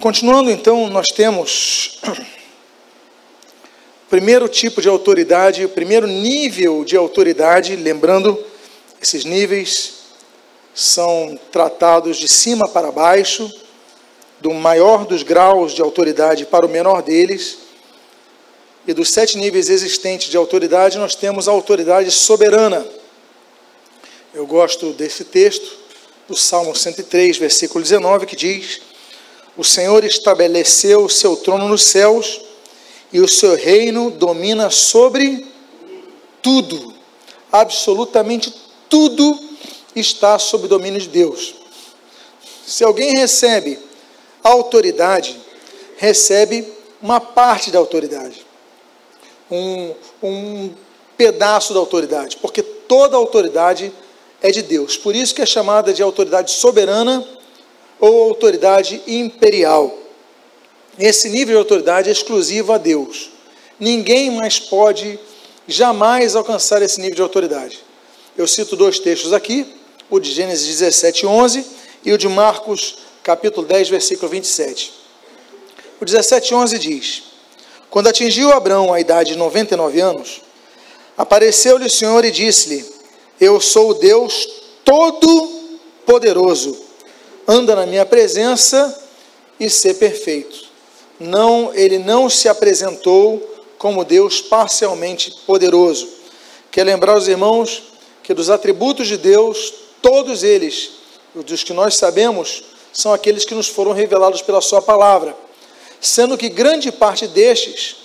Continuando então, nós temos primeiro tipo de autoridade, o primeiro nível de autoridade, lembrando, esses níveis são tratados de cima para baixo, do maior dos graus de autoridade para o menor deles. E dos sete níveis existentes de autoridade, nós temos a autoridade soberana. Eu gosto desse texto, do Salmo 103, versículo 19, que diz: O Senhor estabeleceu o seu trono nos céus e o seu reino domina sobre tudo. Absolutamente tudo está sob domínio de Deus. Se alguém recebe autoridade, recebe uma parte da autoridade, um, um pedaço da autoridade, porque toda autoridade é de Deus. Por isso que é chamada de autoridade soberana ou autoridade imperial. Esse nível de autoridade é exclusivo a Deus. Ninguém mais pode jamais alcançar esse nível de autoridade. Eu cito dois textos aqui, o de Gênesis 17, 11 e o de Marcos, capítulo 10, versículo 27. O 17, 11 diz: Quando atingiu Abraão a idade de 99 anos, apareceu-lhe o Senhor e disse-lhe: Eu sou o Deus Todo-Poderoso, anda na minha presença e ser perfeito. Não, ele não se apresentou como Deus parcialmente poderoso. Quer lembrar os irmãos que dos atributos de Deus, Todos eles, dos que nós sabemos, são aqueles que nos foram revelados pela Sua palavra, sendo que grande parte destes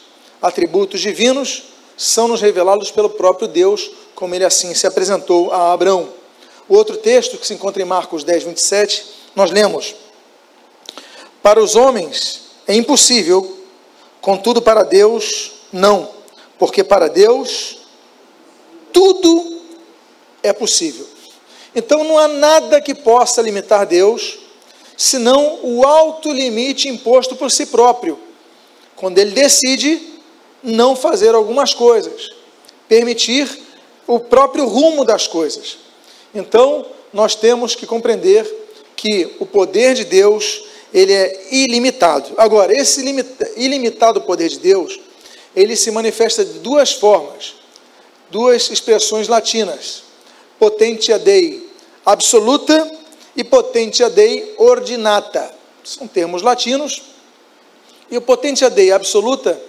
atributos divinos são nos revelados pelo próprio Deus, como ele assim se apresentou a Abraão. O outro texto, que se encontra em Marcos 10, 27, nós lemos: Para os homens é impossível, contudo para Deus não, porque para Deus tudo é possível. Então não há nada que possa limitar Deus, senão o alto limite imposto por si próprio, quando ele decide não fazer algumas coisas, permitir o próprio rumo das coisas. Então, nós temos que compreender que o poder de Deus, ele é ilimitado. Agora, esse ilimitado poder de Deus, ele se manifesta de duas formas, duas expressões latinas. Potentia Dei, absoluta e potentia dei ordinata. São termos latinos. E o potentia dei absoluta,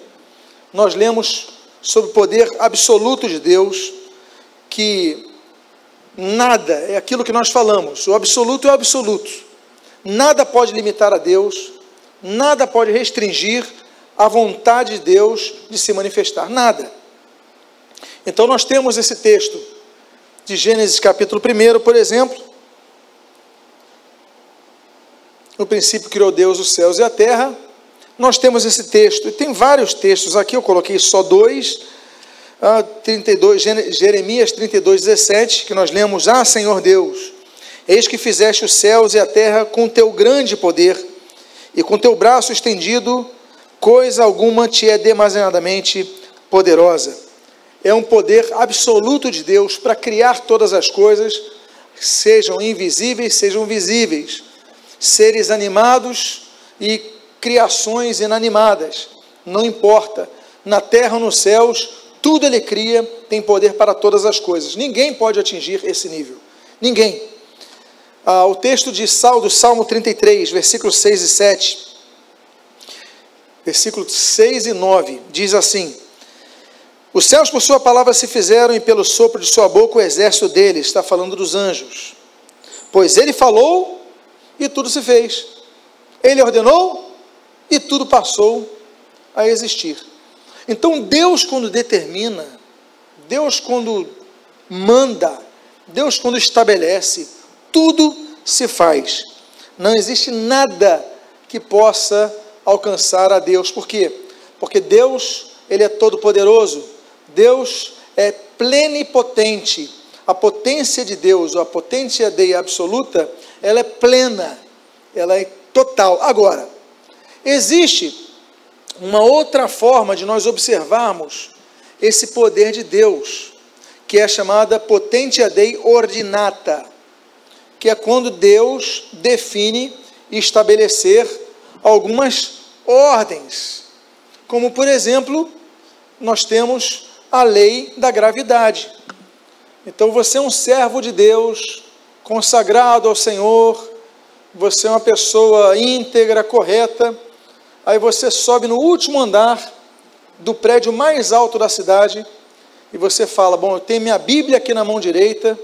nós lemos sobre o poder absoluto de Deus, que nada, é aquilo que nós falamos, o absoluto é o absoluto. Nada pode limitar a Deus, nada pode restringir a vontade de Deus de se manifestar, nada. Então nós temos esse texto de Gênesis capítulo 1, por exemplo. No princípio criou Deus os céus e a terra. Nós temos esse texto, e tem vários textos aqui, eu coloquei só dois. 32, ah, Jeremias 32, 17, que nós lemos: Ah, Senhor Deus, eis que fizeste os céus e a terra com teu grande poder, e com teu braço estendido, coisa alguma te é demasiadamente poderosa. É um poder absoluto de Deus para criar todas as coisas, sejam invisíveis, sejam visíveis, seres animados e criações inanimadas, não importa, na terra ou nos céus, tudo ele cria, tem poder para todas as coisas. Ninguém pode atingir esse nível. Ninguém. Ah, o texto de Sal, do Salmo 33, versículos 6 e 7, versículos 6 e 9, diz assim: os céus, por sua palavra, se fizeram, e pelo sopro de sua boca o exército dele, está falando dos anjos. Pois ele falou e tudo se fez. Ele ordenou e tudo passou a existir. Então, Deus, quando determina, Deus, quando manda, Deus, quando estabelece, tudo se faz. Não existe nada que possa alcançar a Deus. Por quê? Porque Deus, Ele é todo-poderoso. Deus é plenipotente. A potência de Deus, ou a potência de absoluta, ela é plena, ela é total. Agora, existe uma outra forma de nós observarmos esse poder de Deus, que é chamada potentia dei ordinata, que é quando Deus define estabelecer algumas ordens, como por exemplo, nós temos a lei da gravidade. Então você é um servo de Deus, consagrado ao Senhor, você é uma pessoa íntegra, correta, aí você sobe no último andar do prédio mais alto da cidade e você fala: Bom, eu tenho minha Bíblia aqui na mão direita,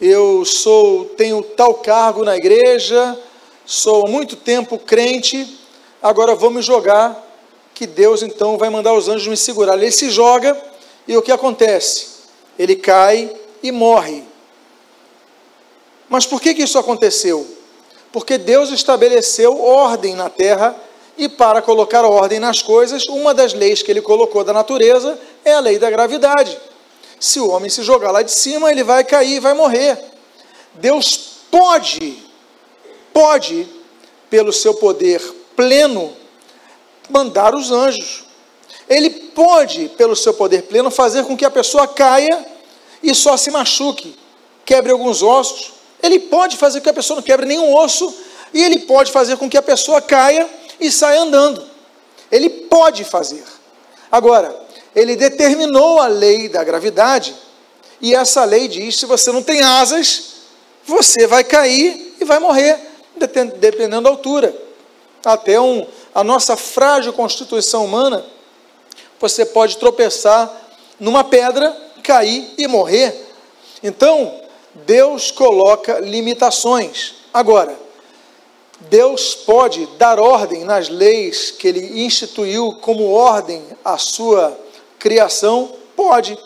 eu sou, tenho tal cargo na igreja, sou há muito tempo crente, agora vou me jogar, que Deus então vai mandar os anjos me segurar. Ele se joga e o que acontece? Ele cai e morre. Mas por que, que isso aconteceu? Porque Deus estabeleceu ordem na terra e para colocar ordem nas coisas, uma das leis que ele colocou da natureza é a lei da gravidade. Se o homem se jogar lá de cima, ele vai cair vai morrer. Deus pode, pode, pelo seu poder pleno, mandar os anjos. Ele pode, pelo seu poder pleno, fazer com que a pessoa caia e só se machuque, quebre alguns ossos. Ele pode fazer com que a pessoa não quebre nenhum osso e ele pode fazer com que a pessoa caia e sai andando. Ele pode fazer. Agora, ele determinou a lei da gravidade, e essa lei diz: se você não tem asas, você vai cair e vai morrer, dependendo da altura. Até um, a nossa frágil constituição humana, você pode tropeçar numa pedra, cair e morrer. Então, Deus coloca limitações. Agora, Deus pode dar ordem nas leis que ele instituiu como ordem à sua criação? Pode.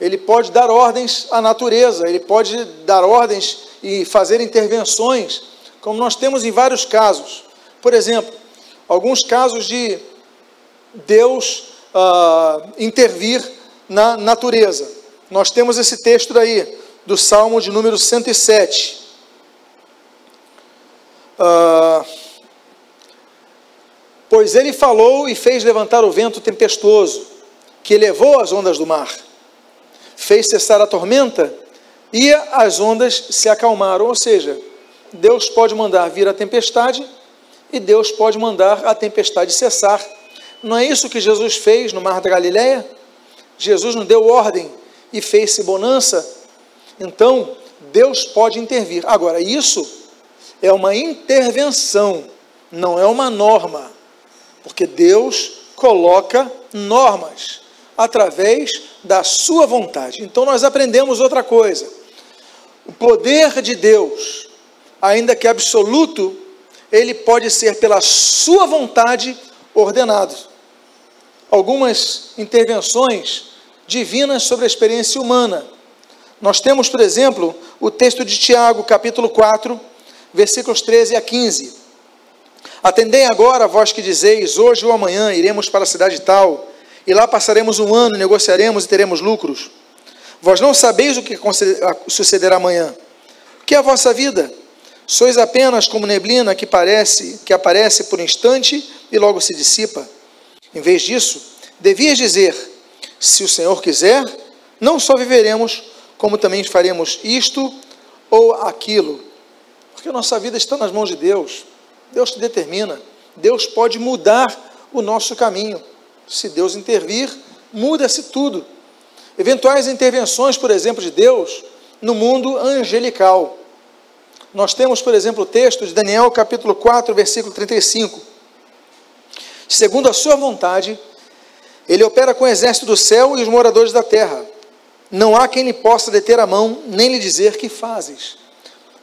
Ele pode dar ordens à natureza, ele pode dar ordens e fazer intervenções, como nós temos em vários casos. Por exemplo, alguns casos de Deus uh, intervir na natureza. Nós temos esse texto aí, do Salmo de número 107. Ah, pois ele falou e fez levantar o vento tempestuoso, que elevou as ondas do mar, fez cessar a tormenta e as ondas se acalmaram. Ou seja, Deus pode mandar vir a tempestade e Deus pode mandar a tempestade cessar. Não é isso que Jesus fez no mar da Galileia? Jesus não deu ordem e fez-se bonança. Então, Deus pode intervir. Agora, isso é uma intervenção, não é uma norma, porque Deus coloca normas através da sua vontade. Então nós aprendemos outra coisa. O poder de Deus, ainda que absoluto, ele pode ser pela sua vontade ordenado. Algumas intervenções divinas sobre a experiência humana. Nós temos, por exemplo, o texto de Tiago, capítulo 4, versículos 13 a 15. Atendei agora, vós que dizeis, hoje ou amanhã iremos para a cidade tal, e lá passaremos um ano, negociaremos e teremos lucros. Vós não sabeis o que sucederá amanhã. O que é a vossa vida? Sois apenas como neblina que parece, que aparece por instante e logo se dissipa. Em vez disso, devias dizer: se o Senhor quiser, não só viveremos, como também faremos isto ou aquilo. Porque a nossa vida está nas mãos de Deus. Deus te determina. Deus pode mudar o nosso caminho. Se Deus intervir, muda-se tudo. Eventuais intervenções, por exemplo, de Deus no mundo angelical. Nós temos, por exemplo, o texto de Daniel, capítulo 4, versículo 35. Segundo a sua vontade, ele opera com o exército do céu e os moradores da terra. Não há quem lhe possa deter a mão, nem lhe dizer que fazes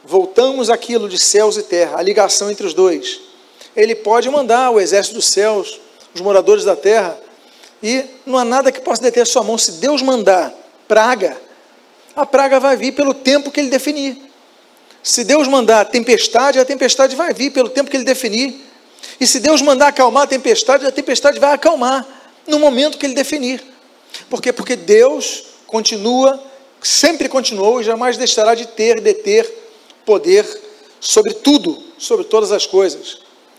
voltamos aquilo de céus e terra, a ligação entre os dois. Ele pode mandar o exército dos céus, os moradores da terra, e não há nada que possa deter a sua mão. Se Deus mandar praga, a praga vai vir pelo tempo que ele definir. Se Deus mandar tempestade, a tempestade vai vir pelo tempo que ele definir. E se Deus mandar acalmar a tempestade, a tempestade vai acalmar no momento que ele definir. Por quê? Porque Deus continua, sempre continuou e jamais deixará de ter, deter poder sobre tudo, sobre todas as coisas.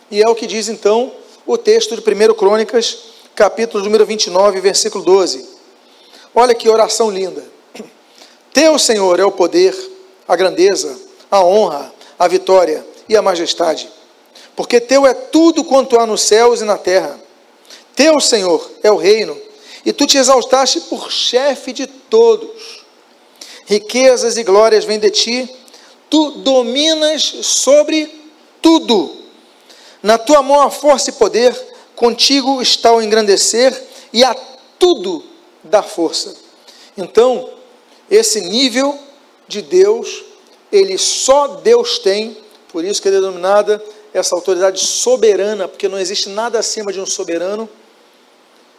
E é o que diz então o texto de 1 Crônicas, capítulo número 29, versículo 12. Olha que oração linda. Teu, Senhor, é o poder, a grandeza, a honra, a vitória e a majestade. Porque teu é tudo quanto há nos céus e na terra. Teu, Senhor, é o reino, e tu te exaltaste por chefe de todos. Riquezas e glórias vêm de ti, tu dominas sobre tudo. Na tua mão há força e poder, contigo está o engrandecer e a tudo dá força. Então, esse nível de Deus, ele só Deus tem, por isso que é denominada essa autoridade soberana, porque não existe nada acima de um soberano.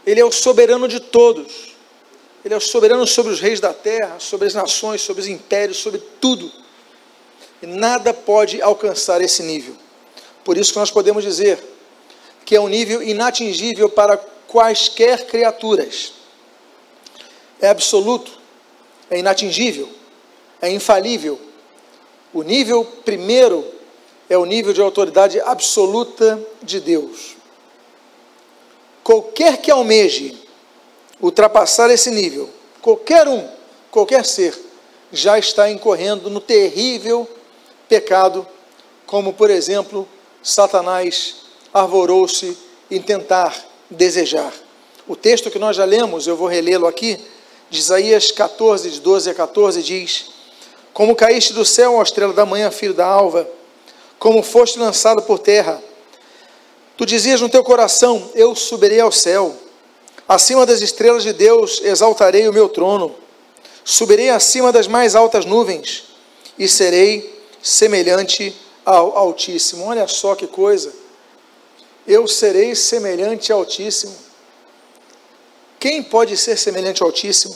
Ele é o soberano de todos. Ele é o soberano sobre os reis da terra, sobre as nações, sobre os impérios, sobre tudo. E nada pode alcançar esse nível. Por isso que nós podemos dizer que é um nível inatingível para quaisquer criaturas. É absoluto, é inatingível, é infalível. O nível primeiro é o nível de autoridade absoluta de Deus. Qualquer que almeje ultrapassar esse nível, qualquer um, qualquer ser, já está incorrendo no terrível pecado, como por exemplo, Satanás arvorou-se em tentar desejar. O texto que nós já lemos, eu vou relê-lo aqui, de Isaías 14, de 12 a 14, diz: Como caíste do céu, ó estrela da manhã, filho da alva, como foste lançado por terra. Tu dizias no teu coração: Eu subirei ao céu, acima das estrelas de Deus exaltarei o meu trono, subirei acima das mais altas nuvens e serei semelhante ao Altíssimo. Olha só que coisa! Eu serei semelhante ao Altíssimo. Quem pode ser semelhante ao Altíssimo?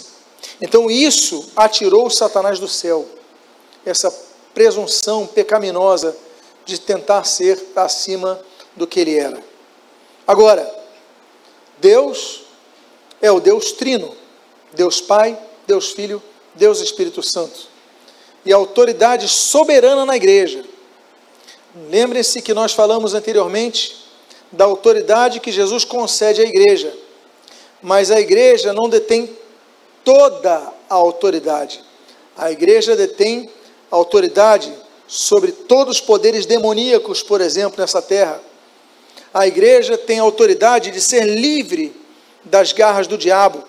Então isso atirou Satanás do céu, essa presunção pecaminosa de tentar ser acima do que ele era. Agora, Deus é o Deus Trino, Deus Pai, Deus Filho, Deus Espírito Santo. E autoridade soberana na igreja. Lembrem-se que nós falamos anteriormente da autoridade que Jesus concede à igreja. Mas a igreja não detém toda a autoridade. A igreja detém autoridade sobre todos os poderes demoníacos, por exemplo, nessa terra. A igreja tem autoridade de ser livre das garras do diabo.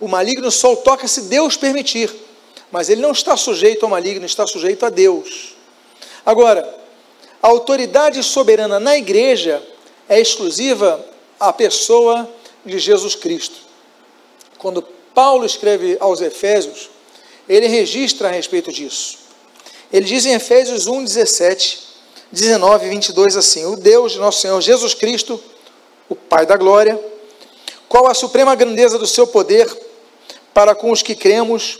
O maligno só toca se Deus permitir, mas ele não está sujeito ao maligno, está sujeito a Deus. Agora, a autoridade soberana na igreja é exclusiva à pessoa de Jesus Cristo. Quando Paulo escreve aos Efésios, ele registra a respeito disso. Ele diz em Efésios 1, 17, 19 e 22 assim: O Deus de nosso Senhor Jesus Cristo, o Pai da glória, qual a suprema grandeza do seu poder para com os que cremos,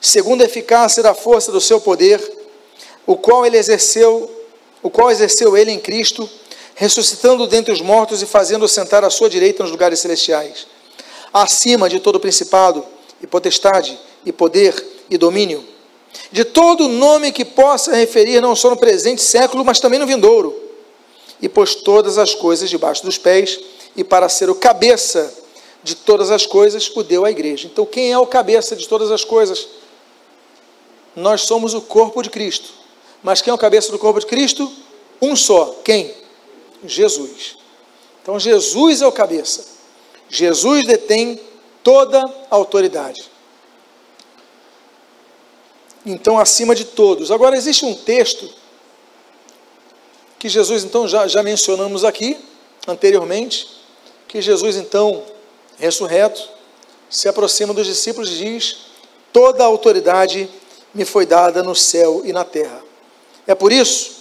segundo a eficácia da força do seu poder, o qual ele exerceu, o qual exerceu ele em Cristo, ressuscitando dentre os mortos e fazendo sentar à sua direita nos lugares celestiais, acima de todo principado e potestade e poder e domínio de todo nome que possa referir não só no presente século, mas também no vindouro, e pôs todas as coisas debaixo dos pés, e para ser o cabeça de todas as coisas, o deu à igreja. Então, quem é o cabeça de todas as coisas? Nós somos o corpo de Cristo. Mas quem é o cabeça do corpo de Cristo? Um só. Quem? Jesus. Então, Jesus é o cabeça. Jesus detém toda a autoridade então acima de todos. Agora, existe um texto que Jesus, então, já, já mencionamos aqui, anteriormente, que Jesus, então, ressurreto, se aproxima dos discípulos e diz: Toda a autoridade me foi dada no céu e na terra. É por isso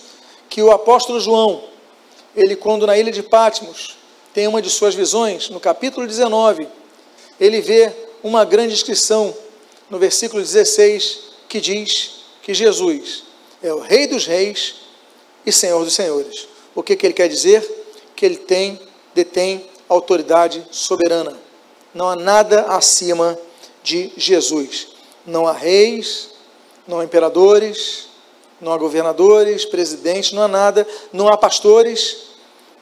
que o apóstolo João, ele, quando na ilha de Patmos, tem uma de suas visões, no capítulo 19, ele vê uma grande inscrição no versículo 16 que diz que Jesus é o Rei dos Reis e Senhor dos Senhores. O que, que ele quer dizer? Que ele tem, detém autoridade soberana. Não há nada acima de Jesus. Não há reis, não há imperadores, não há governadores, presidentes, não há nada, não há pastores,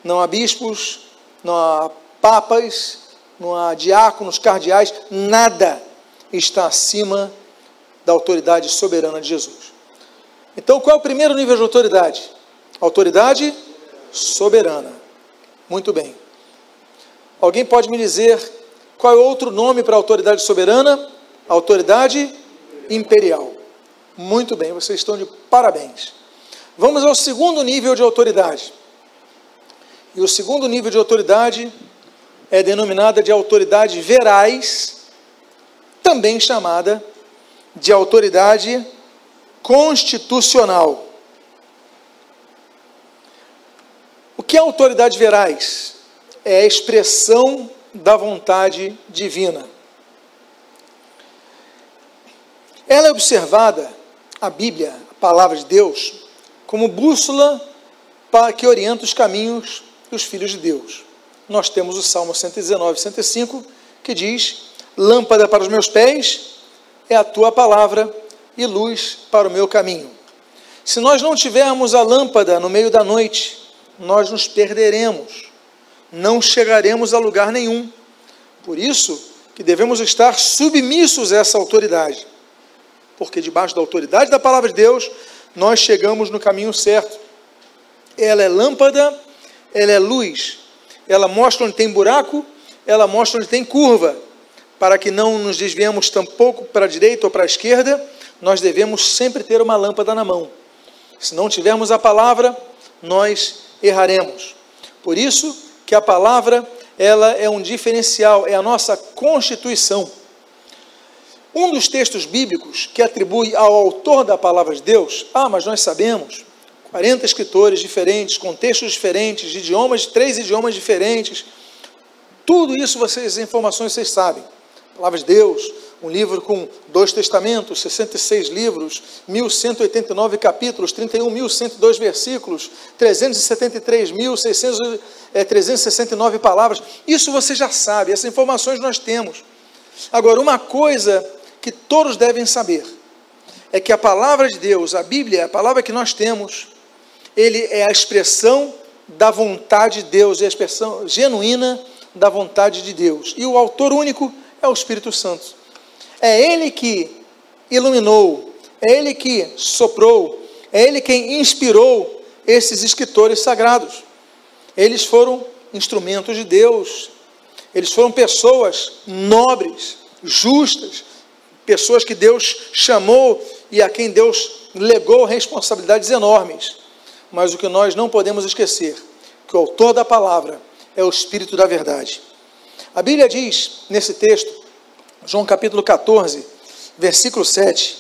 não há bispos, não há papas, não há diáconos, cardeais, nada está acima da autoridade soberana de Jesus. Então, qual é o primeiro nível de autoridade? Autoridade soberana. Muito bem. Alguém pode me dizer qual é outro nome para autoridade soberana? Autoridade imperial. Muito bem, vocês estão de parabéns. Vamos ao segundo nível de autoridade. E o segundo nível de autoridade é denominada de autoridade verais, também chamada de autoridade constitucional. O que é autoridade verais? É a expressão da vontade divina. Ela é observada, a Bíblia, a palavra de Deus, como bússola para que orienta os caminhos dos filhos de Deus. Nós temos o Salmo 119, 105, que diz: Lâmpada para os meus pés é a tua palavra e luz para o meu caminho. Se nós não tivermos a lâmpada no meio da noite, nós nos perderemos, não chegaremos a lugar nenhum. Por isso que devemos estar submissos a essa autoridade, porque debaixo da autoridade da palavra de Deus, nós chegamos no caminho certo. Ela é lâmpada, ela é luz, ela mostra onde tem buraco, ela mostra onde tem curva, para que não nos desviemos tampouco para a direita ou para a esquerda, nós devemos sempre ter uma lâmpada na mão. Se não tivermos a palavra, nós erraremos. Por isso que a palavra, ela é um diferencial, é a nossa constituição. Um dos textos bíblicos que atribui ao autor da palavra de Deus, ah, mas nós sabemos, 40 escritores diferentes, contextos diferentes, idiomas, três idiomas diferentes, tudo isso vocês, informações vocês sabem. Palavra de Deus, um livro com dois testamentos, 66 livros, 1189 capítulos, 31.102 versículos, 373.369 é, palavras. Isso você já sabe, essas informações nós temos. Agora, uma coisa que todos devem saber é que a palavra de Deus, a Bíblia, a palavra que nós temos, ele é a expressão da vontade de Deus, é a expressão genuína da vontade de Deus. E o autor único é o Espírito Santo. É Ele que iluminou, é Ele que soprou, é Ele quem inspirou esses escritores sagrados. Eles foram instrumentos de Deus, eles foram pessoas nobres, justas, pessoas que Deus chamou e a quem Deus legou responsabilidades enormes. Mas o que nós não podemos esquecer, que o autor da palavra é o Espírito da verdade. A Bíblia diz nesse texto João capítulo 14, versículo 7.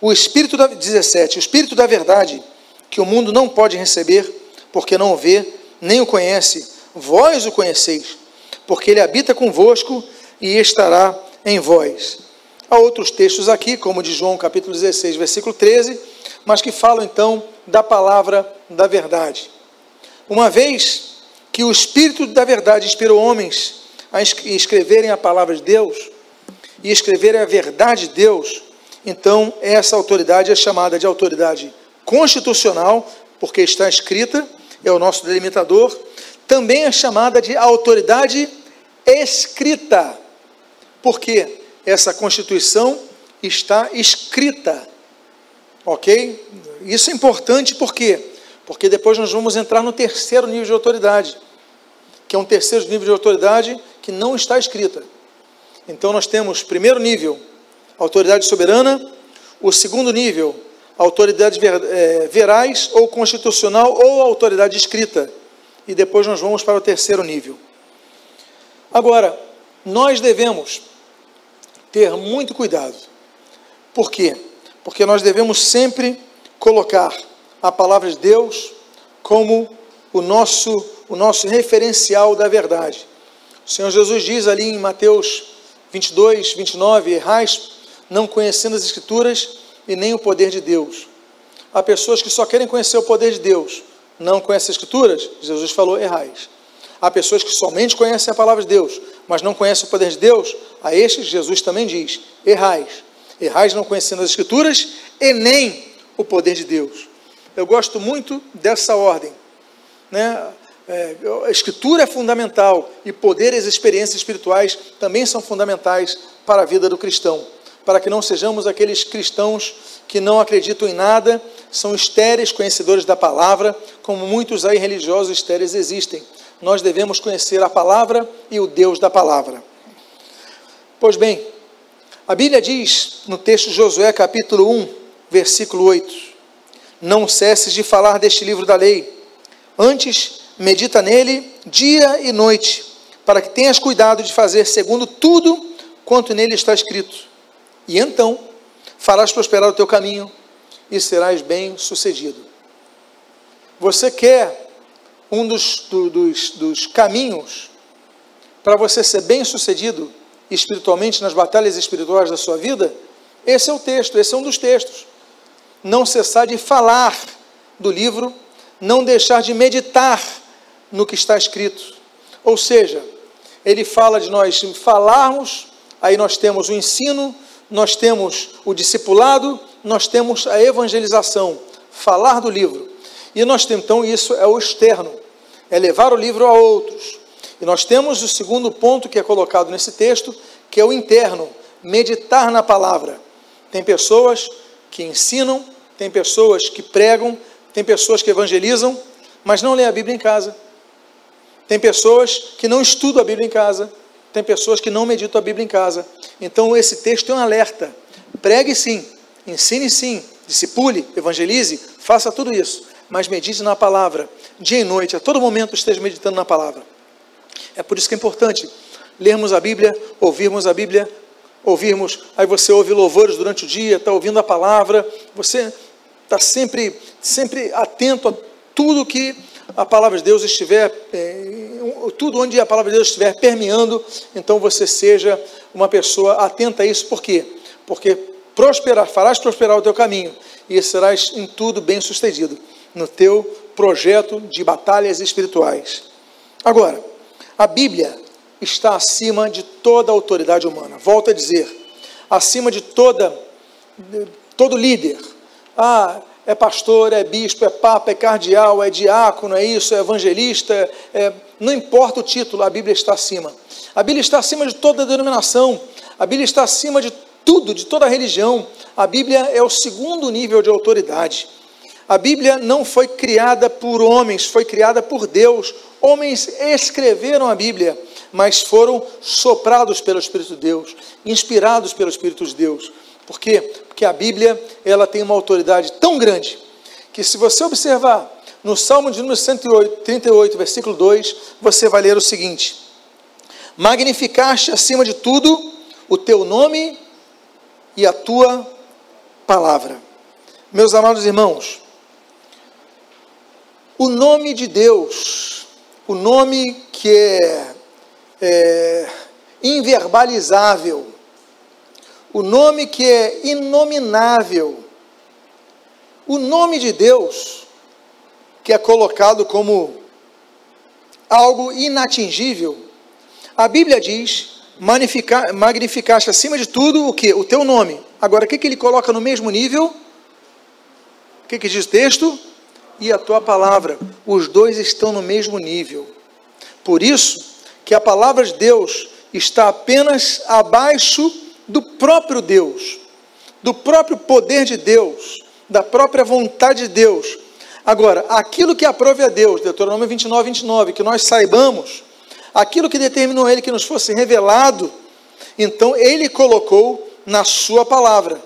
O Espírito da 17, o Espírito da verdade, que o mundo não pode receber, porque não o vê, nem o conhece. Vós o conheceis, porque ele habita convosco e estará em vós. Há outros textos aqui, como de João capítulo 16, versículo 13, mas que falam então da palavra da verdade. Uma vez que o Espírito da verdade inspirou homens a escreverem a palavra de Deus, e escrever a verdade de Deus, então essa autoridade é chamada de autoridade constitucional, porque está escrita, é o nosso delimitador, também é chamada de autoridade escrita, porque essa Constituição está escrita, ok? Isso é importante por quê? Porque depois nós vamos entrar no terceiro nível de autoridade, que é um terceiro nível de autoridade que não está escrita. Então nós temos primeiro nível, autoridade soberana, o segundo nível, autoridade ver, é, verais ou constitucional ou autoridade escrita. E depois nós vamos para o terceiro nível. Agora, nós devemos ter muito cuidado. Por quê? Porque nós devemos sempre colocar a palavra de Deus como o nosso, o nosso referencial da verdade. O Senhor Jesus diz ali em Mateus 22, 29, errais não conhecendo as Escrituras e nem o poder de Deus. Há pessoas que só querem conhecer o poder de Deus, não conhecem as Escrituras, Jesus falou, errais. Há pessoas que somente conhecem a palavra de Deus, mas não conhecem o poder de Deus, a estes Jesus também diz, errais. Errais não conhecendo as Escrituras e nem o poder de Deus. Eu gosto muito dessa ordem. Né? É, a escritura é fundamental e poder e as experiências espirituais também são fundamentais para a vida do cristão. para que não sejamos aqueles cristãos que não acreditam em nada, são estéreis conhecedores da palavra, como muitos aí religiosos estéreis existem. Nós devemos conhecer a palavra e o Deus da palavra. Pois bem, a Bíblia diz no texto de Josué, capítulo 1, versículo 8: Não cesses de falar deste livro da lei, antes medita nele dia e noite, para que tenhas cuidado de fazer segundo tudo quanto nele está escrito. E então farás prosperar o teu caminho e serás bem sucedido. Você quer um dos, do, dos, dos caminhos para você ser bem sucedido espiritualmente nas batalhas espirituais da sua vida? Esse é o texto, esse é um dos textos. Não cessar de falar do livro, não deixar de meditar no que está escrito. Ou seja, ele fala de nós falarmos, aí nós temos o ensino, nós temos o discipulado, nós temos a evangelização, falar do livro. E nós temos, então, isso é o externo, é levar o livro a outros. E nós temos o segundo ponto que é colocado nesse texto, que é o interno, meditar na palavra. Tem pessoas que ensinam, tem pessoas que pregam, tem pessoas que evangelizam, mas não lê a Bíblia em casa. Tem pessoas que não estudam a Bíblia em casa, tem pessoas que não meditam a Bíblia em casa. Então esse texto é um alerta. Pregue sim, ensine sim, discipule, evangelize, faça tudo isso, mas medite na palavra, dia e noite, a todo momento esteja meditando na palavra. É por isso que é importante lermos a Bíblia, ouvirmos a Bíblia, ouvirmos, aí você ouve louvores durante o dia, está ouvindo a palavra, você está sempre, sempre atento a tudo que a palavra de Deus estiver, é, tudo onde a palavra de Deus estiver permeando, então você seja uma pessoa atenta a isso, por quê? Porque prosperar, farás prosperar o teu caminho e serás em tudo bem sucedido no teu projeto de batalhas espirituais. Agora, a Bíblia está acima de toda autoridade humana. Volto a dizer, acima de toda todo líder. Ah, é pastor, é bispo, é papa, é cardeal, é diácono, é isso, é evangelista, é... não importa o título, a Bíblia está acima. A Bíblia está acima de toda denominação, a Bíblia está acima de tudo, de toda religião. A Bíblia é o segundo nível de autoridade. A Bíblia não foi criada por homens, foi criada por Deus. Homens escreveram a Bíblia, mas foram soprados pelo Espírito de Deus, inspirados pelo Espírito de Deus. Por quê? Porque a Bíblia ela tem uma autoridade tão grande que se você observar no Salmo de número 108, 38, versículo 2, você vai ler o seguinte: Magnificaste acima de tudo o teu nome e a tua palavra. Meus amados irmãos, o nome de Deus, o nome que é, é inverbalizável, o nome que é inominável, o nome de Deus, que é colocado como algo inatingível, a Bíblia diz: magnificaste acima de tudo o que? O teu nome. Agora, o que, que ele coloca no mesmo nível? O que, que diz o texto? E a tua palavra. Os dois estão no mesmo nível. Por isso que a palavra de Deus está apenas abaixo do próprio Deus, do próprio poder de Deus, da própria vontade de Deus. Agora, aquilo que aprove a Deus, Deuteronômio 29, 29, que nós saibamos, aquilo que determinou Ele que nos fosse revelado, então Ele colocou na Sua palavra.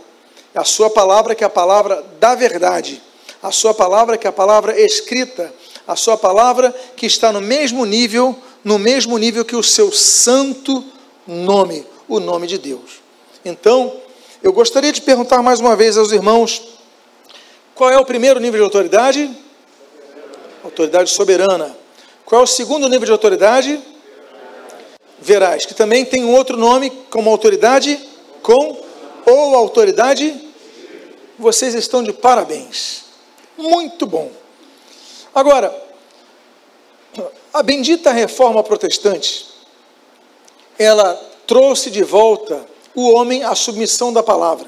A Sua palavra que é a palavra da verdade, a Sua palavra que é a palavra escrita, a Sua palavra que está no mesmo nível, no mesmo nível que o Seu santo nome, o nome de Deus. Então, eu gostaria de perguntar mais uma vez aos irmãos: qual é o primeiro nível de autoridade? Autoridade soberana. Qual é o segundo nível de autoridade? Verás, que também tem um outro nome como autoridade com ou autoridade. Vocês estão de parabéns. Muito bom. Agora, a bendita reforma protestante, ela trouxe de volta o homem à submissão da palavra,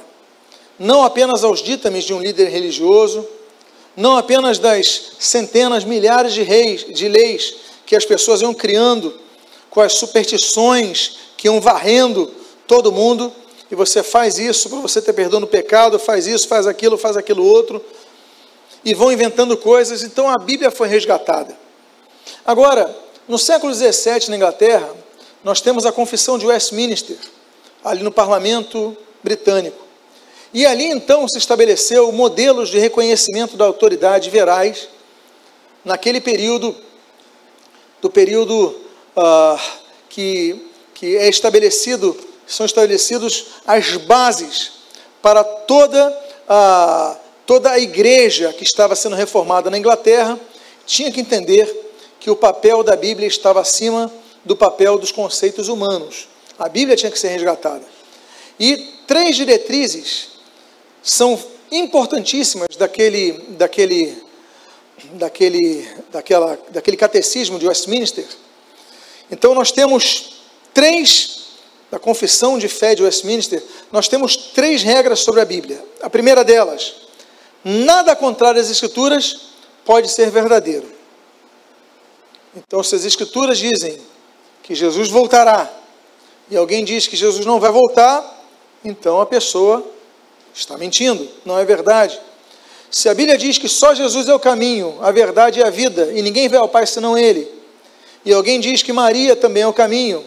não apenas aos ditames de um líder religioso, não apenas das centenas, milhares de, reis, de leis que as pessoas iam criando com as superstições que iam varrendo todo mundo, e você faz isso para você ter perdão no pecado, faz isso, faz aquilo, faz aquilo outro, e vão inventando coisas. Então a Bíblia foi resgatada. Agora, no século XVII, na Inglaterra, nós temos a Confissão de Westminster, ali no parlamento britânico. E ali então se estabeleceu modelos de reconhecimento da autoridade verais naquele período, do período ah, que, que é estabelecido, são estabelecidos as bases para toda a, toda a igreja que estava sendo reformada na Inglaterra, tinha que entender que o papel da Bíblia estava acima do papel dos conceitos humanos. A Bíblia tinha que ser resgatada. E três diretrizes são importantíssimas daquele, daquele, daquele, daquela, daquele catecismo de Westminster. Então nós temos três da confissão de fé de Westminster, nós temos três regras sobre a Bíblia. A primeira delas, nada contrário às escrituras pode ser verdadeiro. Então, se as escrituras dizem que Jesus voltará e alguém diz que Jesus não vai voltar, então a pessoa está mentindo, não é verdade. Se a Bíblia diz que só Jesus é o caminho, a verdade e a vida, e ninguém vê ao Pai senão Ele, e alguém diz que Maria também é o caminho,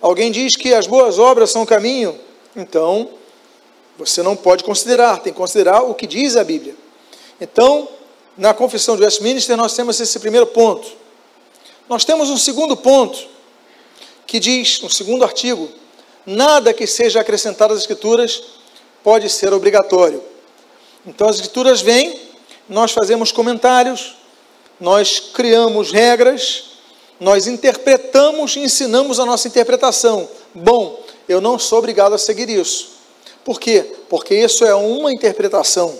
alguém diz que as boas obras são o caminho, então você não pode considerar, tem que considerar o que diz a Bíblia. Então, na confissão de Westminster, nós temos esse primeiro ponto. Nós temos um segundo ponto, que diz, um segundo artigo, nada que seja acrescentado às Escrituras pode ser obrigatório. Então as Escrituras vêm, nós fazemos comentários, nós criamos regras, nós interpretamos e ensinamos a nossa interpretação. Bom, eu não sou obrigado a seguir isso. Por quê? Porque isso é uma interpretação.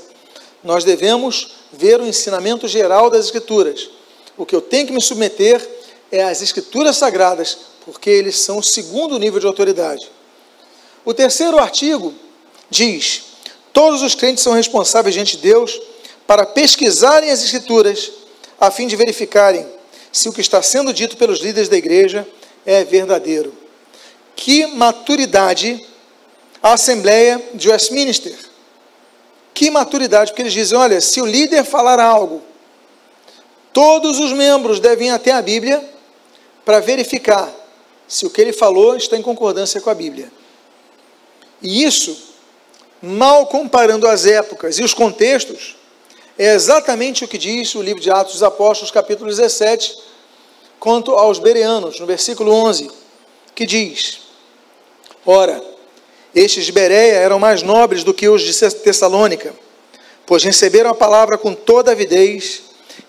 Nós devemos ver o ensinamento geral das Escrituras. O que eu tenho que me submeter é às Escrituras Sagradas, porque eles são o segundo nível de autoridade. O terceiro artigo diz: todos os crentes são responsáveis diante de Deus para pesquisarem as Escrituras, a fim de verificarem se o que está sendo dito pelos líderes da igreja é verdadeiro. Que maturidade a Assembleia de Westminster. Que maturidade, porque eles dizem: olha, se o líder falar algo, todos os membros devem até a Bíblia para verificar se o que ele falou está em concordância com a Bíblia. E isso, mal comparando as épocas e os contextos, é exatamente o que diz o livro de Atos dos Apóstolos, capítulo 17, quanto aos bereanos, no versículo 11, que diz: Ora, estes de Bereia eram mais nobres do que os de Tessalônica, pois receberam a palavra com toda avidez,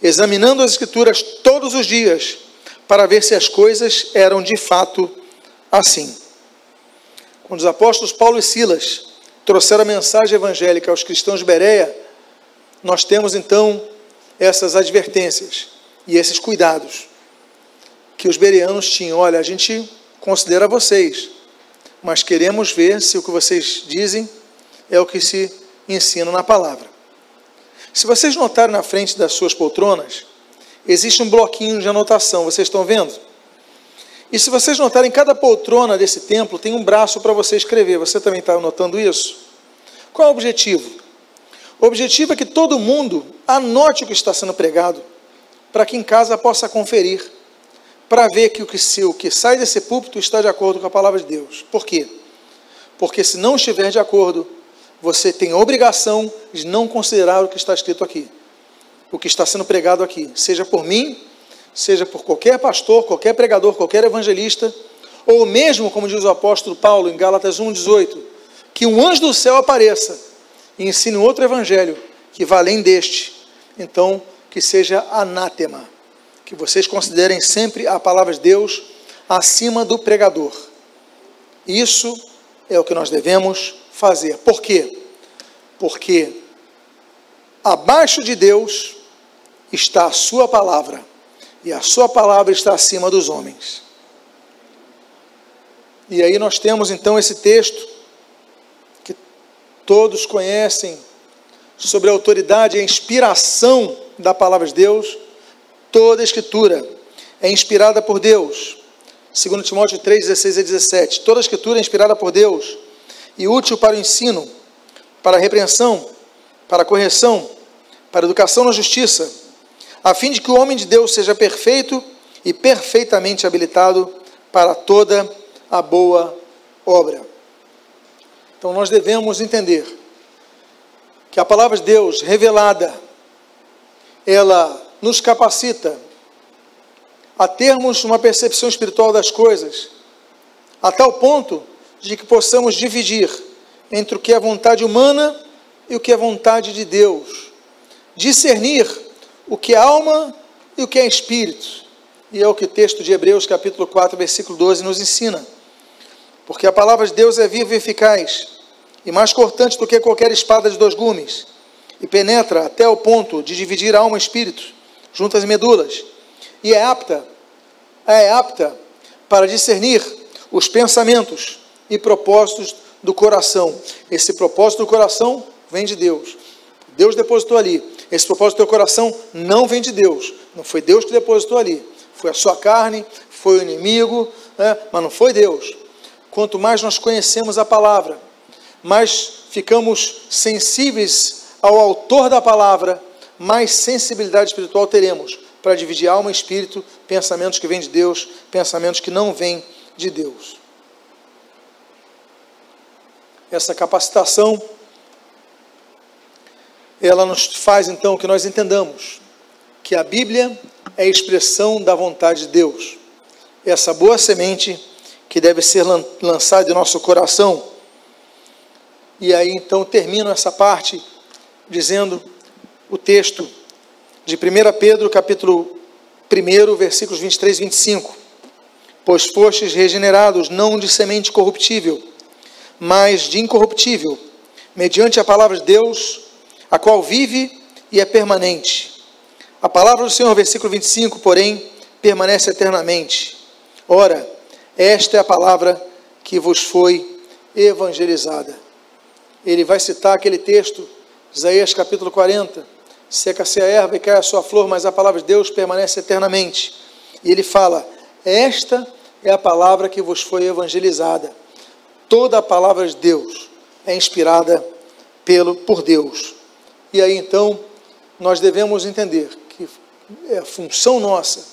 examinando as Escrituras todos os dias, para ver se as coisas eram de fato assim. Quando os apóstolos Paulo e Silas trouxeram a mensagem evangélica aos cristãos de Bereia, nós temos então essas advertências e esses cuidados que os bereanos tinham. Olha, a gente considera vocês, mas queremos ver se o que vocês dizem é o que se ensina na palavra. Se vocês notarem na frente das suas poltronas, existe um bloquinho de anotação, vocês estão vendo? E se vocês notarem, cada poltrona desse templo tem um braço para você escrever. Você também está anotando isso? Qual é o objetivo? O objetivo é que todo mundo anote o que está sendo pregado, para que em casa possa conferir, para ver que o que, se, o que sai desse púlpito está de acordo com a palavra de Deus. Por quê? Porque se não estiver de acordo, você tem a obrigação de não considerar o que está escrito aqui o que está sendo pregado aqui, seja por mim, seja por qualquer pastor, qualquer pregador, qualquer evangelista, ou mesmo, como diz o apóstolo Paulo em Gálatas 1,18, que um anjo do céu apareça e ensine outro evangelho que vá além deste, então que seja anátema, que vocês considerem sempre a palavra de Deus acima do pregador. Isso é o que nós devemos fazer. Por quê? Porque abaixo de Deus está a sua palavra, e a sua palavra está acima dos homens. E aí nós temos então esse texto que todos conhecem sobre a autoridade e a inspiração da palavra de Deus. Toda a escritura é inspirada por Deus. Segundo Timóteo 3, 16 e 17. Toda a escritura é inspirada por Deus e útil para o ensino, para a repreensão, para a correção, para a educação na justiça, a fim de que o homem de Deus seja perfeito e perfeitamente habilitado para toda a boa obra. Então nós devemos entender que a palavra de Deus revelada, ela nos capacita a termos uma percepção espiritual das coisas, a tal ponto de que possamos dividir entre o que é vontade humana e o que é vontade de Deus, discernir o que é alma e o que é espírito. E é o que o texto de Hebreus, capítulo 4, versículo 12, nos ensina. Porque a palavra de Deus é viva e eficaz, e mais cortante do que qualquer espada de dois gumes, e penetra até o ponto de dividir alma e espírito, juntas e medulas, e é apta, é apta para discernir os pensamentos e propósitos do coração. Esse propósito do coração vem de Deus. Deus depositou ali. Esse propósito do teu coração não vem de Deus. Não foi Deus que depositou ali. Foi a sua carne, foi o inimigo, né? mas não foi Deus. Quanto mais nós conhecemos a palavra, mais ficamos sensíveis ao autor da palavra, mais sensibilidade espiritual teremos para dividir alma e espírito, pensamentos que vêm de Deus, pensamentos que não vêm de Deus. Essa capacitação ela nos faz então que nós entendamos que a Bíblia é a expressão da vontade de Deus. Essa boa semente que deve ser lançada em nosso coração. E aí então termino essa parte dizendo o texto de 1 Pedro, capítulo 1, versículos 23 e 25. Pois fostes regenerados não de semente corruptível, mas de incorruptível, mediante a palavra de Deus, a qual vive e é permanente. A palavra do Senhor, versículo 25, porém, permanece eternamente. Ora, esta é a palavra que vos foi evangelizada. Ele vai citar aquele texto, Isaías capítulo 40. Seca-se a erva e cai a sua flor, mas a palavra de Deus permanece eternamente. E ele fala: Esta é a palavra que vos foi evangelizada. Toda a palavra de Deus é inspirada pelo, por Deus. E aí então nós devemos entender que é a função nossa,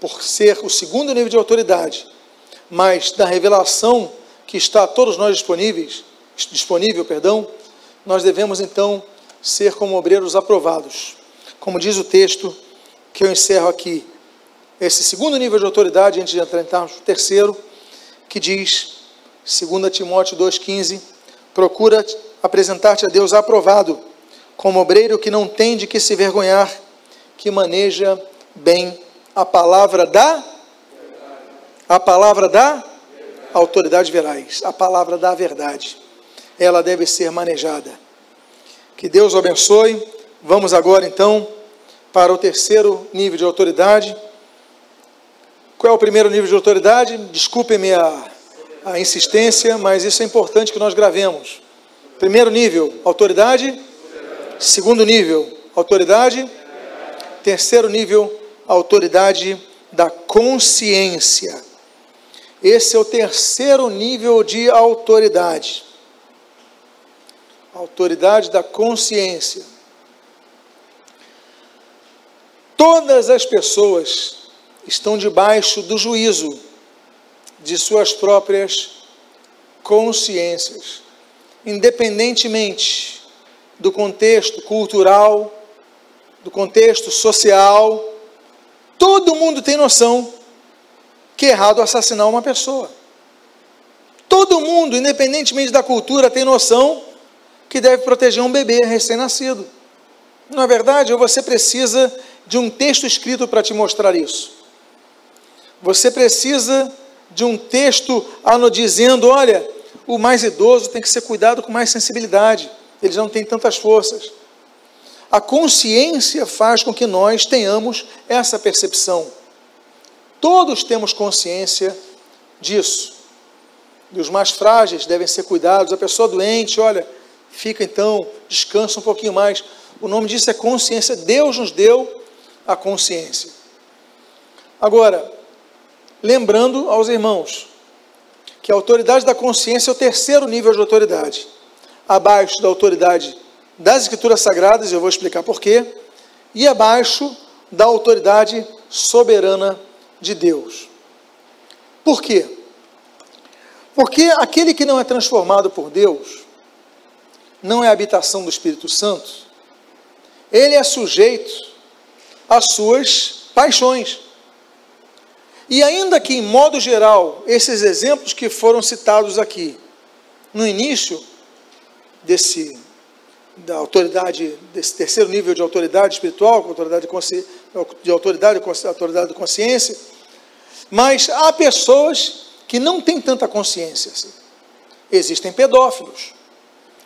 por ser o segundo nível de autoridade, mas da revelação que está a todos nós disponíveis, disponível, perdão, nós devemos então ser como obreiros aprovados. Como diz o texto que eu encerro aqui, esse segundo nível de autoridade, antes de entrar no terceiro, que diz 2 Timóteo 2,15: procura apresentar-te a Deus aprovado, como obreiro que não tem de que se vergonhar, que maneja bem a palavra da a palavra da autoridade verais, a palavra da verdade. Ela deve ser manejada. Que Deus o abençoe. Vamos agora então para o terceiro nível de autoridade. Qual é o primeiro nível de autoridade? Desculpem-me a a insistência, mas isso é importante que nós gravemos. Primeiro nível, autoridade. Segundo nível, autoridade. Terceiro nível, autoridade da consciência. Esse é o terceiro nível de autoridade. Autoridade da consciência. Todas as pessoas estão debaixo do juízo de suas próprias consciências, independentemente do contexto cultural, do contexto social, todo mundo tem noção que é errado assassinar uma pessoa. Todo mundo, independentemente da cultura, tem noção que deve proteger um bebê recém-nascido. Não é verdade? Ou você precisa de um texto escrito para te mostrar isso. Você precisa de um texto dizendo: olha, o mais idoso tem que ser cuidado com mais sensibilidade, eles não têm tantas forças. A consciência faz com que nós tenhamos essa percepção. Todos temos consciência disso. Dos mais frágeis devem ser cuidados. A pessoa doente, olha, fica então, descansa um pouquinho mais. O nome disso é consciência. Deus nos deu a consciência. Agora, lembrando aos irmãos que a autoridade da consciência é o terceiro nível de autoridade, abaixo da autoridade das Escrituras Sagradas, eu vou explicar porquê, e abaixo da autoridade soberana de Deus. Por quê? Porque aquele que não é transformado por Deus, não é habitação do Espírito Santo, ele é sujeito às suas paixões. E ainda que, em modo geral, esses exemplos que foram citados aqui, no início desse da autoridade, desse terceiro nível de autoridade espiritual, autoridade de, de autoridade, autoridade de consciência, mas há pessoas que não têm tanta consciência. Assim. Existem pedófilos.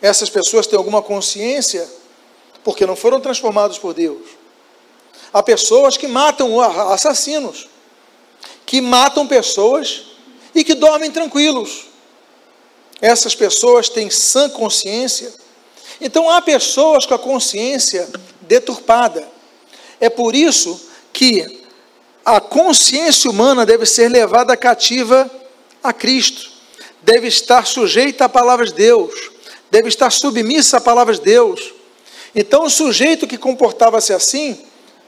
Essas pessoas têm alguma consciência porque não foram transformados por Deus. Há pessoas que matam assassinos, que matam pessoas e que dormem tranquilos. Essas pessoas têm sã consciência. Então há pessoas com a consciência deturpada. É por isso que a consciência humana deve ser levada cativa a Cristo, deve estar sujeita à palavra de Deus, deve estar submissa à palavra de Deus. Então, o sujeito que comportava-se assim,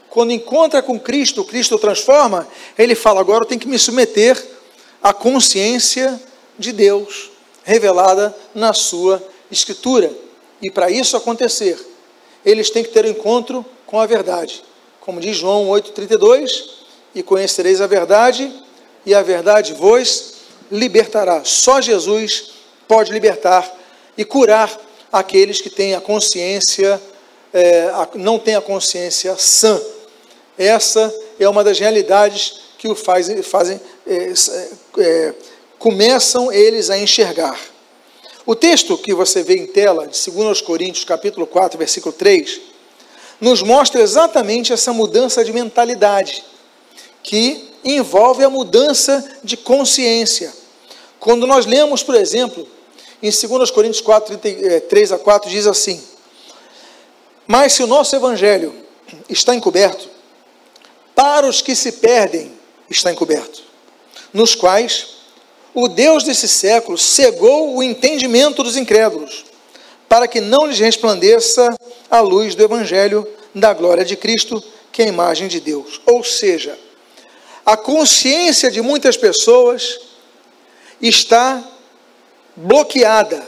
quando encontra com Cristo, Cristo o transforma, ele fala: agora eu tenho que me submeter à consciência de Deus, revelada na Sua Escritura. E para isso acontecer, eles têm que ter um encontro com a verdade. Como diz João 8,32: E conhecereis a verdade, e a verdade vos libertará. Só Jesus pode libertar e curar aqueles que têm a consciência, é, não têm a consciência sã. Essa é uma das realidades que o fazem, fazem é, é, começam eles a enxergar. O texto que você vê em tela, de 2 Coríntios, capítulo 4, versículo 3, nos mostra exatamente essa mudança de mentalidade, que envolve a mudança de consciência. Quando nós lemos, por exemplo, em 2 Coríntios 4, 3 a 4, diz assim: Mas se o nosso evangelho está encoberto, para os que se perdem está encoberto, nos quais o Deus desse século cegou o entendimento dos incrédulos, para que não lhes resplandeça a luz do evangelho da glória de Cristo, que é a imagem de Deus. Ou seja, a consciência de muitas pessoas está bloqueada,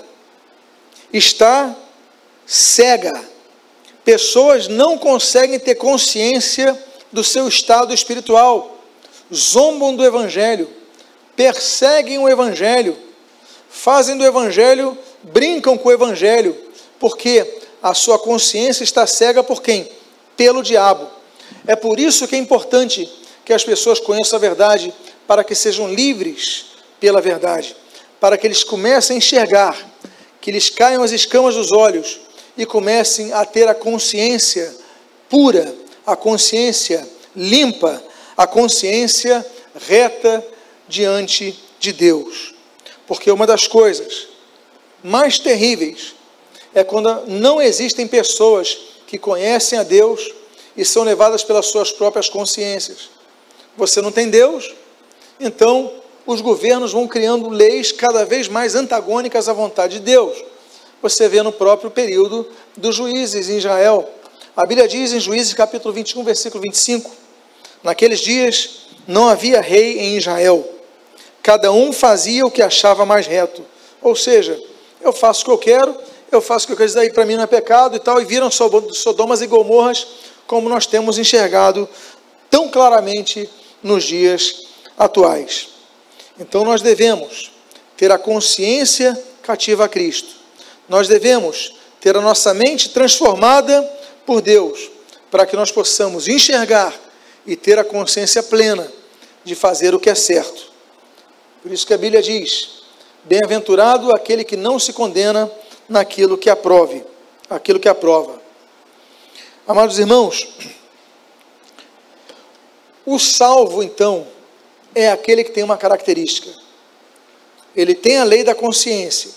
está cega. Pessoas não conseguem ter consciência do seu estado espiritual, zombam do Evangelho, perseguem o Evangelho, fazem do Evangelho, brincam com o Evangelho, porque a sua consciência está cega por quem? Pelo diabo. É por isso que é importante que as pessoas conheçam a verdade, para que sejam livres pela verdade, para que eles comecem a enxergar, que lhes caiam as escamas dos olhos e comecem a ter a consciência pura, a consciência limpa, a consciência reta diante de Deus. Porque uma das coisas mais terríveis é quando não existem pessoas que conhecem a Deus e são levadas pelas suas próprias consciências. Você não tem Deus, então os governos vão criando leis cada vez mais antagônicas à vontade de Deus. Você vê no próprio período dos juízes em Israel. A Bíblia diz em Juízes capítulo 21, versículo 25: Naqueles dias não havia rei em Israel, cada um fazia o que achava mais reto. Ou seja, eu faço o que eu quero, eu faço o que eu quero, isso daí para mim não é pecado e tal, e viram Sodomas e Gomorras, como nós temos enxergado tão claramente nos dias atuais. Então nós devemos ter a consciência cativa a Cristo. Nós devemos ter a nossa mente transformada por Deus, para que nós possamos enxergar e ter a consciência plena de fazer o que é certo. Por isso que a Bíblia diz: Bem-aventurado aquele que não se condena naquilo que aprove, aquilo que aprova. Amados irmãos, o salvo, então, é aquele que tem uma característica. Ele tem a lei da consciência,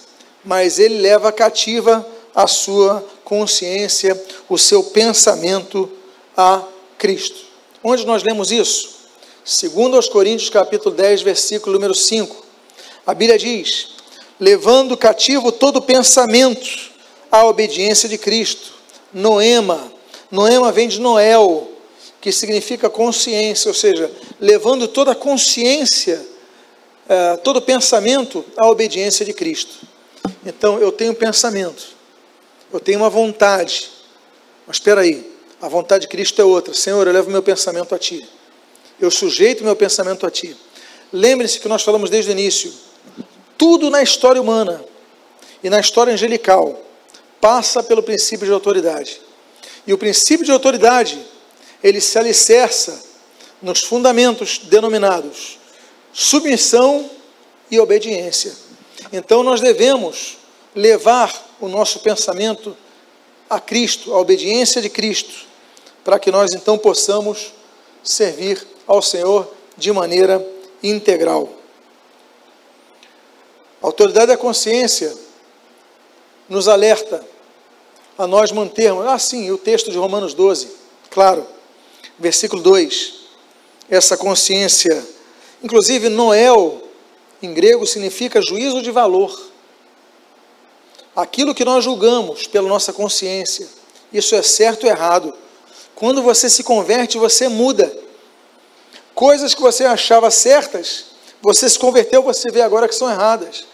mas ele leva cativa a sua consciência, o seu pensamento a Cristo. Onde nós lemos isso? Segundo aos Coríntios capítulo 10, versículo número 5. A Bíblia diz: levando cativo todo pensamento à obediência de Cristo. Noema. Noema vem de Noel, que significa consciência, ou seja, levando toda a consciência, eh, todo pensamento à obediência de Cristo. Então, eu tenho pensamento, eu tenho uma vontade, mas espera aí, a vontade de Cristo é outra. Senhor, eu levo meu pensamento a Ti. Eu sujeito meu pensamento a Ti. Lembre-se que nós falamos desde o início, tudo na história humana e na história angelical passa pelo princípio de autoridade. E o princípio de autoridade, ele se alicerça nos fundamentos denominados submissão e obediência. Então nós devemos levar o nosso pensamento a Cristo, a obediência de Cristo, para que nós então possamos servir ao Senhor de maneira integral. A autoridade da consciência nos alerta a nós mantermos, ah, sim, o texto de Romanos 12, claro, versículo 2, essa consciência, inclusive Noel, em grego, significa juízo de valor. Aquilo que nós julgamos pela nossa consciência, isso é certo ou errado. Quando você se converte, você muda. Coisas que você achava certas, você se converteu, você vê agora que são erradas.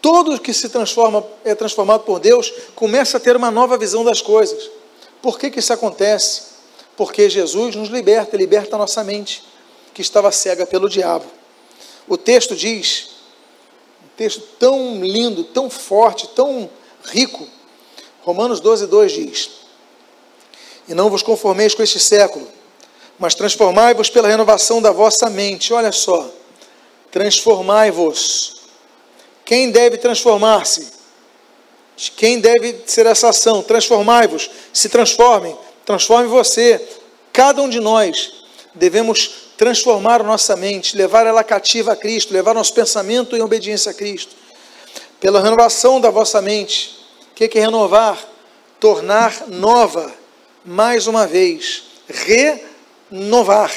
Todo que se transforma, é transformado por Deus, começa a ter uma nova visão das coisas. Por que, que isso acontece? Porque Jesus nos liberta, liberta a nossa mente, que estava cega pelo diabo. O texto diz, um texto tão lindo, tão forte, tão rico, Romanos 12, 2 diz: E não vos conformeis com este século, mas transformai-vos pela renovação da vossa mente. Olha só, transformai-vos quem deve transformar-se? Quem deve ser essa ação? Transformai-vos, se transformem, transforme você. Cada um de nós devemos transformar nossa mente, levar ela cativa a Cristo, levar nosso pensamento em obediência a Cristo. Pela renovação da vossa mente. O que é renovar? Tornar nova, mais uma vez. Renovar.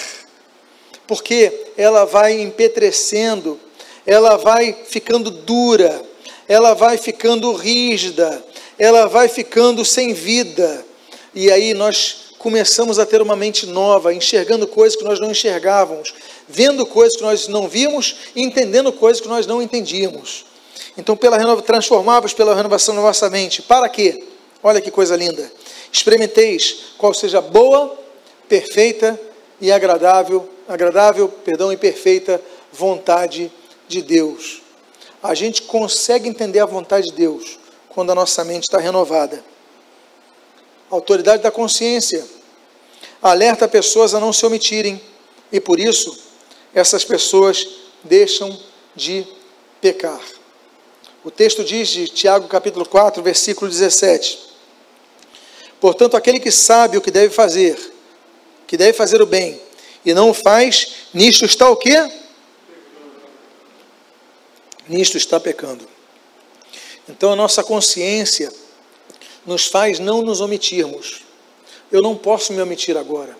Porque ela vai empetrecendo ela vai ficando dura, ela vai ficando rígida, ela vai ficando sem vida. E aí nós começamos a ter uma mente nova, enxergando coisas que nós não enxergávamos, vendo coisas que nós não vimos, entendendo coisas que nós não entendíamos. Então, pela renova, transformáveis pela renovação da nossa mente. Para quê? Olha que coisa linda. Experimenteis qual seja boa, perfeita e agradável, agradável, perdão, e perfeita vontade de Deus. A gente consegue entender a vontade de Deus quando a nossa mente está renovada. Autoridade da consciência alerta pessoas a não se omitirem e por isso essas pessoas deixam de pecar. O texto diz de Tiago capítulo 4, versículo 17: Portanto, aquele que sabe o que deve fazer, que deve fazer o bem, e não o faz, nisto está o quê? nisto está pecando. Então a nossa consciência nos faz não nos omitirmos. Eu não posso me omitir agora.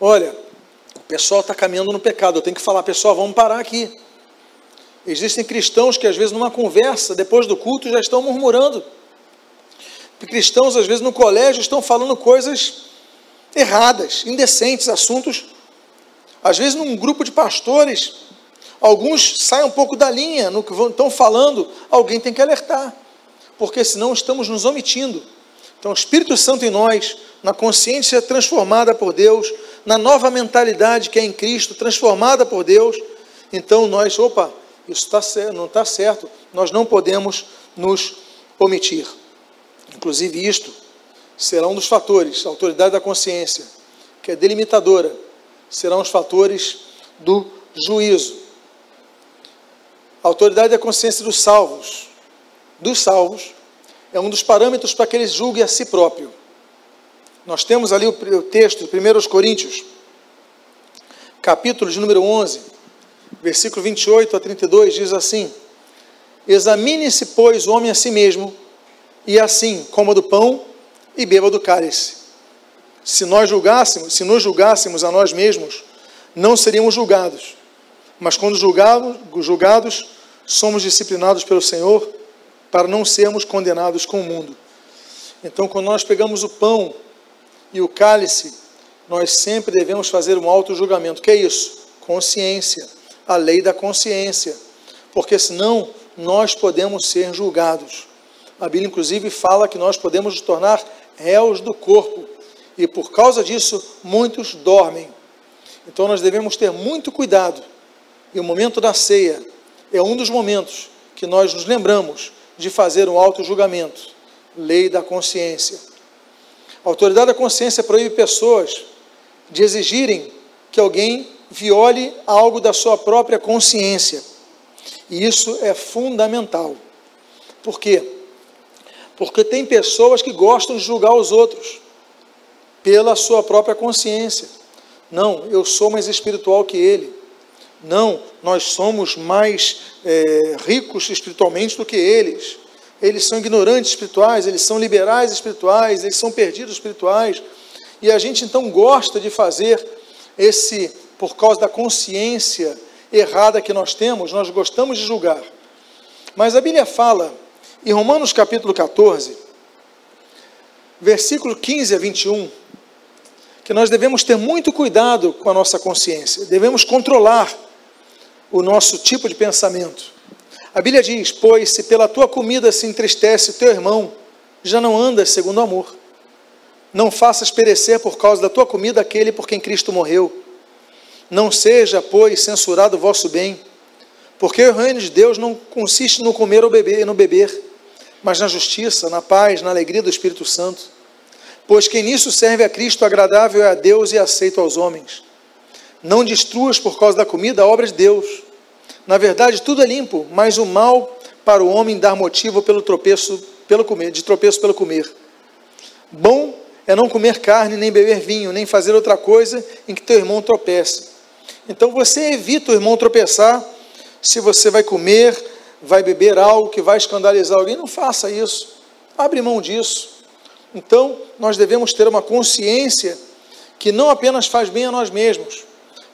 Olha, o pessoal está caminhando no pecado. Eu tenho que falar, pessoal, vamos parar aqui. Existem cristãos que às vezes numa conversa, depois do culto, já estão murmurando. Cristãos, às vezes, no colégio, estão falando coisas erradas, indecentes, assuntos. Às vezes, num grupo de pastores, Alguns saem um pouco da linha no que estão falando, alguém tem que alertar, porque senão estamos nos omitindo. Então, o Espírito Santo em nós, na consciência transformada por Deus, na nova mentalidade que é em Cristo, transformada por Deus, então nós, opa, isso tá não está certo, nós não podemos nos omitir. Inclusive, isto será um dos fatores, a autoridade da consciência, que é delimitadora, serão os fatores do juízo. A autoridade da consciência dos salvos, dos salvos, é um dos parâmetros para que eles julguem a si próprio. Nós temos ali o, texto, 1 Coríntios, capítulo de número 11, versículo 28 a 32, diz assim: Examine-se, pois, o homem a si mesmo, e assim coma do pão e beba do cálice. Se nós julgássemos, se nos julgássemos a nós mesmos, não seríamos julgados mas quando julgados, julgados somos disciplinados pelo Senhor para não sermos condenados com o mundo. Então, quando nós pegamos o pão e o cálice, nós sempre devemos fazer um auto-julgamento. O que é isso? Consciência. A lei da consciência. Porque senão nós podemos ser julgados. A Bíblia, inclusive, fala que nós podemos nos tornar réus do corpo. E por causa disso, muitos dormem. Então nós devemos ter muito cuidado. E o momento da ceia é um dos momentos que nós nos lembramos de fazer um auto-julgamento. Lei da consciência. A autoridade da consciência proíbe pessoas de exigirem que alguém viole algo da sua própria consciência. E isso é fundamental. Por quê? Porque tem pessoas que gostam de julgar os outros pela sua própria consciência. Não, eu sou mais espiritual que ele. Não, nós somos mais é, ricos espiritualmente do que eles. Eles são ignorantes espirituais, eles são liberais espirituais, eles são perdidos espirituais. E a gente então gosta de fazer esse, por causa da consciência errada que nós temos, nós gostamos de julgar. Mas a Bíblia fala, em Romanos capítulo 14, versículo 15 a 21, que nós devemos ter muito cuidado com a nossa consciência, devemos controlar o nosso tipo de pensamento. A Bíblia diz: Pois se pela tua comida se entristece teu irmão, já não andas segundo o amor. Não faças perecer por causa da tua comida aquele por quem Cristo morreu. Não seja, pois, censurado o vosso bem, porque o reino de Deus não consiste no comer ou beber no beber, mas na justiça, na paz, na alegria do Espírito Santo. Pois quem nisso serve a Cristo agradável é a Deus e aceito aos homens. Não destruas por causa da comida a obra de Deus. Na verdade, tudo é limpo, mas o mal para o homem dar motivo pelo tropeço, pelo comer, de tropeço pelo comer. Bom é não comer carne, nem beber vinho, nem fazer outra coisa em que teu irmão tropece. Então você evita o irmão tropeçar se você vai comer, vai beber algo que vai escandalizar alguém. Não faça isso. Abre mão disso. Então, nós devemos ter uma consciência que não apenas faz bem a nós mesmos,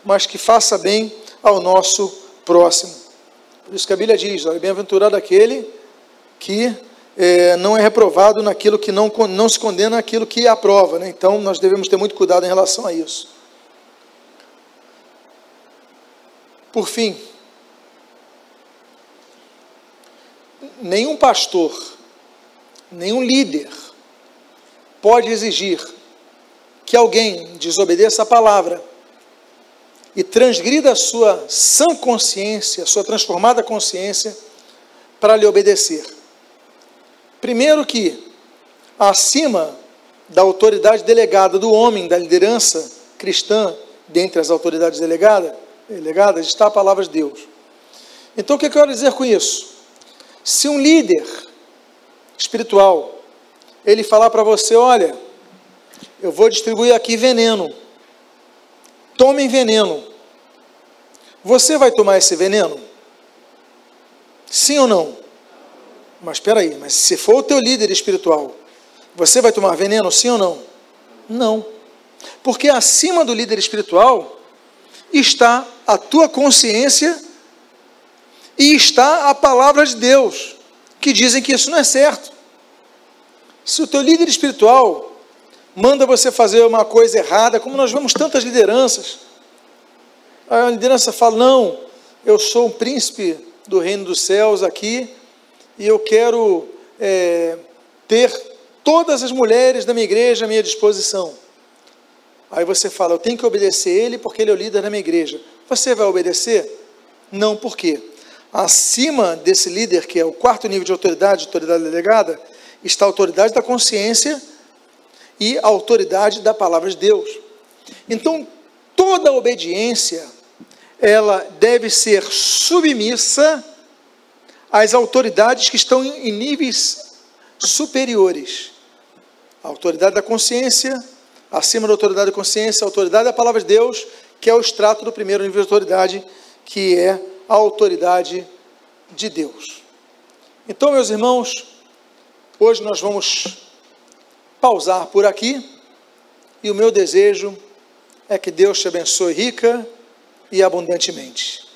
mas que faça bem ao nosso próximo. Por isso que a Bíblia diz: bem-aventurado aquele que é, não é reprovado naquilo que não, não se condena naquilo que aprova. Né? Então, nós devemos ter muito cuidado em relação a isso. Por fim, nenhum pastor, nenhum líder pode exigir que alguém desobedeça a palavra e transgrida a sua sã consciência, a sua transformada consciência, para lhe obedecer. Primeiro que, acima da autoridade delegada do homem, da liderança cristã, dentre as autoridades delegadas, delegadas está a palavra de Deus. Então, o que eu quero dizer com isso? Se um líder espiritual, ele falar para você, olha, eu vou distribuir aqui veneno, tomem veneno, você vai tomar esse veneno? Sim ou não? Mas espera aí, mas se for o teu líder espiritual, você vai tomar veneno, sim ou não? Não. Porque acima do líder espiritual está a tua consciência e está a palavra de Deus, que dizem que isso não é certo. Se o teu líder espiritual manda você fazer uma coisa errada, como nós vemos tantas lideranças, a liderança fala: não, eu sou um príncipe do reino dos céus aqui e eu quero é, ter todas as mulheres da minha igreja à minha disposição. Aí você fala: eu tenho que obedecer ele porque ele é o líder da minha igreja. Você vai obedecer? Não, por quê? Acima desse líder, que é o quarto nível de autoridade, autoridade delegada, está a autoridade da consciência e a autoridade da palavra de Deus. Então, toda obediência, ela deve ser submissa às autoridades que estão em níveis superiores. A autoridade da consciência, acima da autoridade da consciência, a autoridade da palavra de Deus que é o extrato do primeiro nível de autoridade, que é a autoridade de Deus. Então, meus irmãos, hoje nós vamos pausar por aqui, e o meu desejo é que Deus te abençoe rica e abundantemente.